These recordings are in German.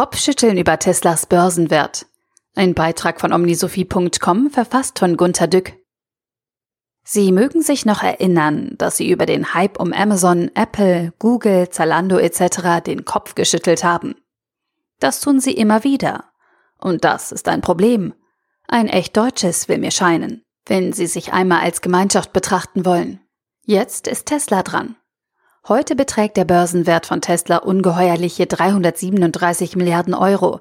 Kopfschütteln über Teslas Börsenwert. Ein Beitrag von omnisophie.com verfasst von Gunter Dück. Sie mögen sich noch erinnern, dass Sie über den Hype um Amazon, Apple, Google, Zalando etc. den Kopf geschüttelt haben. Das tun Sie immer wieder. Und das ist ein Problem. Ein echt deutsches will mir scheinen, wenn Sie sich einmal als Gemeinschaft betrachten wollen. Jetzt ist Tesla dran. Heute beträgt der Börsenwert von Tesla ungeheuerliche 337 Milliarden Euro,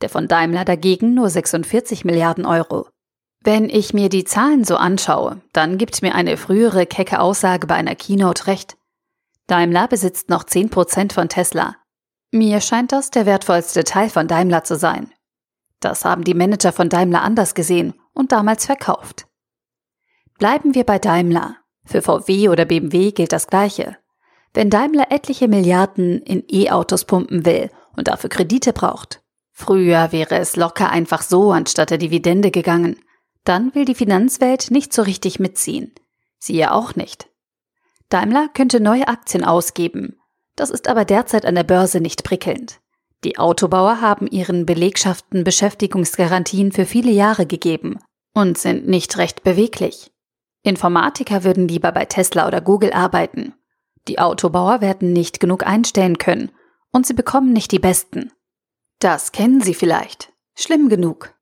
der von Daimler dagegen nur 46 Milliarden Euro. Wenn ich mir die Zahlen so anschaue, dann gibt mir eine frühere kecke Aussage bei einer Keynote recht. Daimler besitzt noch 10% von Tesla. Mir scheint das der wertvollste Teil von Daimler zu sein. Das haben die Manager von Daimler anders gesehen und damals verkauft. Bleiben wir bei Daimler. Für VW oder BMW gilt das Gleiche. Wenn Daimler etliche Milliarden in E-Autos pumpen will und dafür Kredite braucht, früher wäre es locker einfach so anstatt der Dividende gegangen, dann will die Finanzwelt nicht so richtig mitziehen. Sie ja auch nicht. Daimler könnte neue Aktien ausgeben. Das ist aber derzeit an der Börse nicht prickelnd. Die Autobauer haben ihren Belegschaften Beschäftigungsgarantien für viele Jahre gegeben und sind nicht recht beweglich. Informatiker würden lieber bei Tesla oder Google arbeiten die Autobauer werden nicht genug einstellen können und sie bekommen nicht die besten. Das kennen Sie vielleicht. Schlimm genug.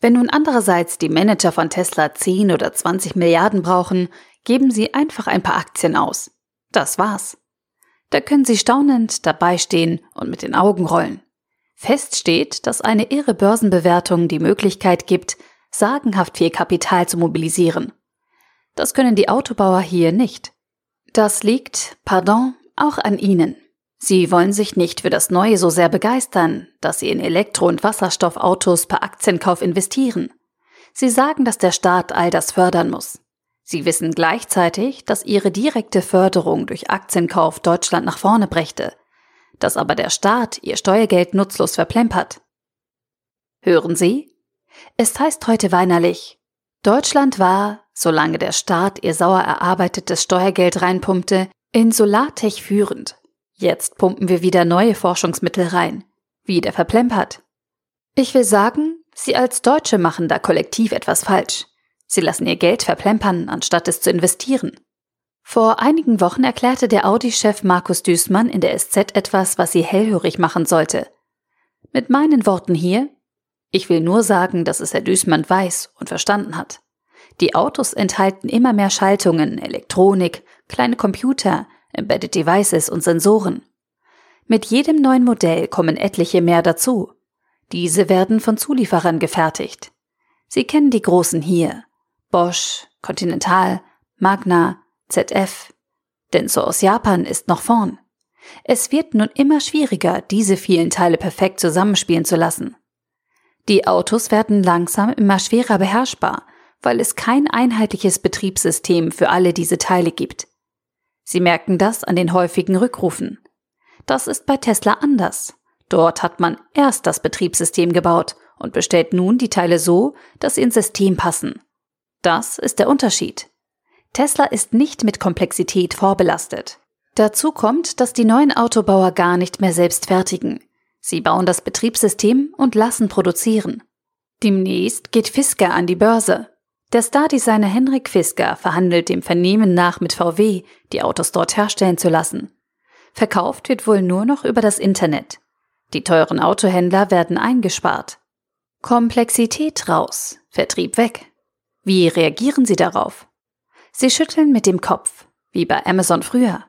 Wenn nun andererseits die Manager von Tesla 10 oder 20 Milliarden brauchen, geben sie einfach ein paar Aktien aus. Das war's. Da können Sie staunend dabei stehen und mit den Augen rollen. Fest steht, dass eine irre Börsenbewertung die Möglichkeit gibt, sagenhaft viel Kapital zu mobilisieren. Das können die Autobauer hier nicht. Das liegt, pardon, auch an Ihnen. Sie wollen sich nicht für das Neue so sehr begeistern, dass Sie in Elektro- und Wasserstoffautos per Aktienkauf investieren. Sie sagen, dass der Staat all das fördern muss. Sie wissen gleichzeitig, dass Ihre direkte Förderung durch Aktienkauf Deutschland nach vorne brächte, dass aber der Staat Ihr Steuergeld nutzlos verplempert. Hören Sie? Es heißt heute weinerlich, Deutschland war, solange der Staat ihr sauer erarbeitetes Steuergeld reinpumpte, in Solartech führend. Jetzt pumpen wir wieder neue Forschungsmittel rein. Wieder verplempert. Ich will sagen, Sie als Deutsche machen da kollektiv etwas falsch. Sie lassen ihr Geld verplempern, anstatt es zu investieren. Vor einigen Wochen erklärte der Audi-Chef Markus Düßmann in der SZ etwas, was sie hellhörig machen sollte. Mit meinen Worten hier, ich will nur sagen, dass es Herr Düßmann weiß und verstanden hat. Die Autos enthalten immer mehr Schaltungen, Elektronik, kleine Computer, Embedded Devices und Sensoren. Mit jedem neuen Modell kommen etliche mehr dazu. Diese werden von Zulieferern gefertigt. Sie kennen die großen hier. Bosch, Continental, Magna, ZF. Denso aus Japan ist noch vorn. Es wird nun immer schwieriger, diese vielen Teile perfekt zusammenspielen zu lassen. Die Autos werden langsam immer schwerer beherrschbar, weil es kein einheitliches Betriebssystem für alle diese Teile gibt. Sie merken das an den häufigen Rückrufen. Das ist bei Tesla anders. Dort hat man erst das Betriebssystem gebaut und bestellt nun die Teile so, dass sie ins System passen. Das ist der Unterschied. Tesla ist nicht mit Komplexität vorbelastet. Dazu kommt, dass die neuen Autobauer gar nicht mehr selbst fertigen. Sie bauen das Betriebssystem und lassen produzieren. Demnächst geht Fisker an die Börse. Der Stardesigner Henrik Fisker verhandelt dem Vernehmen nach mit VW, die Autos dort herstellen zu lassen. Verkauft wird wohl nur noch über das Internet. Die teuren Autohändler werden eingespart. Komplexität raus, Vertrieb weg. Wie reagieren Sie darauf? Sie schütteln mit dem Kopf, wie bei Amazon früher.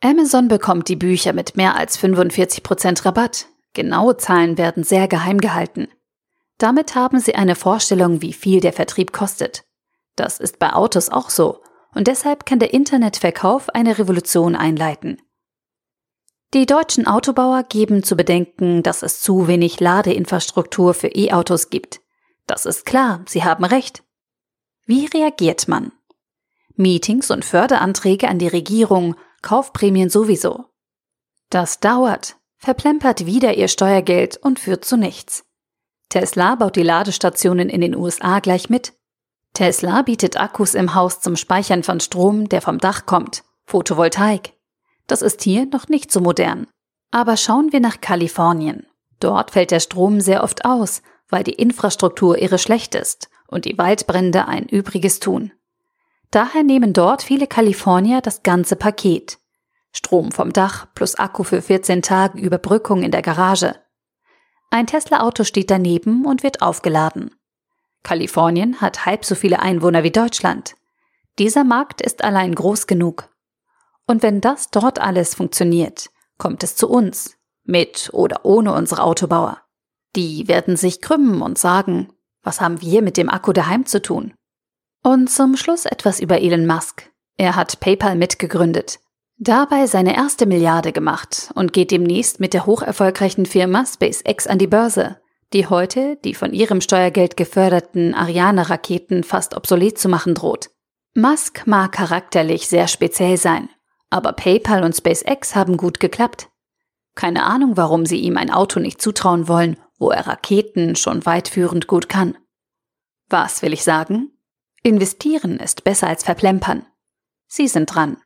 Amazon bekommt die Bücher mit mehr als 45% Rabatt, Genaue Zahlen werden sehr geheim gehalten. Damit haben Sie eine Vorstellung, wie viel der Vertrieb kostet. Das ist bei Autos auch so und deshalb kann der Internetverkauf eine Revolution einleiten. Die deutschen Autobauer geben zu bedenken, dass es zu wenig Ladeinfrastruktur für E-Autos gibt. Das ist klar, sie haben recht. Wie reagiert man? Meetings und Förderanträge an die Regierung, Kaufprämien sowieso. Das dauert, verplempert wieder ihr Steuergeld und führt zu nichts. Tesla baut die Ladestationen in den USA gleich mit. Tesla bietet Akkus im Haus zum Speichern von Strom, der vom Dach kommt, Photovoltaik. Das ist hier noch nicht so modern. Aber schauen wir nach Kalifornien. Dort fällt der Strom sehr oft aus, weil die Infrastruktur irre schlecht ist und die Waldbrände ein Übriges tun. Daher nehmen dort viele Kalifornier das ganze Paket. Strom vom Dach plus Akku für 14 Tage Überbrückung in der Garage. Ein Tesla-Auto steht daneben und wird aufgeladen. Kalifornien hat halb so viele Einwohner wie Deutschland. Dieser Markt ist allein groß genug. Und wenn das dort alles funktioniert, kommt es zu uns, mit oder ohne unsere Autobauer. Die werden sich krümmen und sagen, was haben wir mit dem Akku daheim zu tun? Und zum Schluss etwas über Elon Musk. Er hat PayPal mitgegründet, dabei seine erste Milliarde gemacht und geht demnächst mit der hocherfolgreichen Firma SpaceX an die Börse, die heute die von ihrem Steuergeld geförderten Ariane-Raketen fast obsolet zu machen droht. Musk mag charakterlich sehr speziell sein, aber PayPal und SpaceX haben gut geklappt. Keine Ahnung, warum sie ihm ein Auto nicht zutrauen wollen, wo er Raketen schon weitführend gut kann. Was will ich sagen? Investieren ist besser als verplempern. Sie sind dran.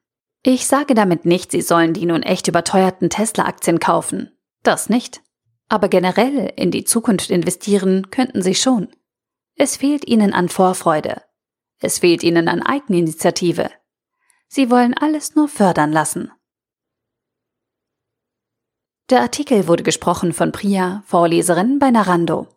Ich sage damit nicht, Sie sollen die nun echt überteuerten Tesla-Aktien kaufen. Das nicht. Aber generell in die Zukunft investieren könnten Sie schon. Es fehlt Ihnen an Vorfreude. Es fehlt ihnen an Eigeninitiative. Sie wollen alles nur fördern lassen. Der Artikel wurde gesprochen von Priya, Vorleserin bei Narando.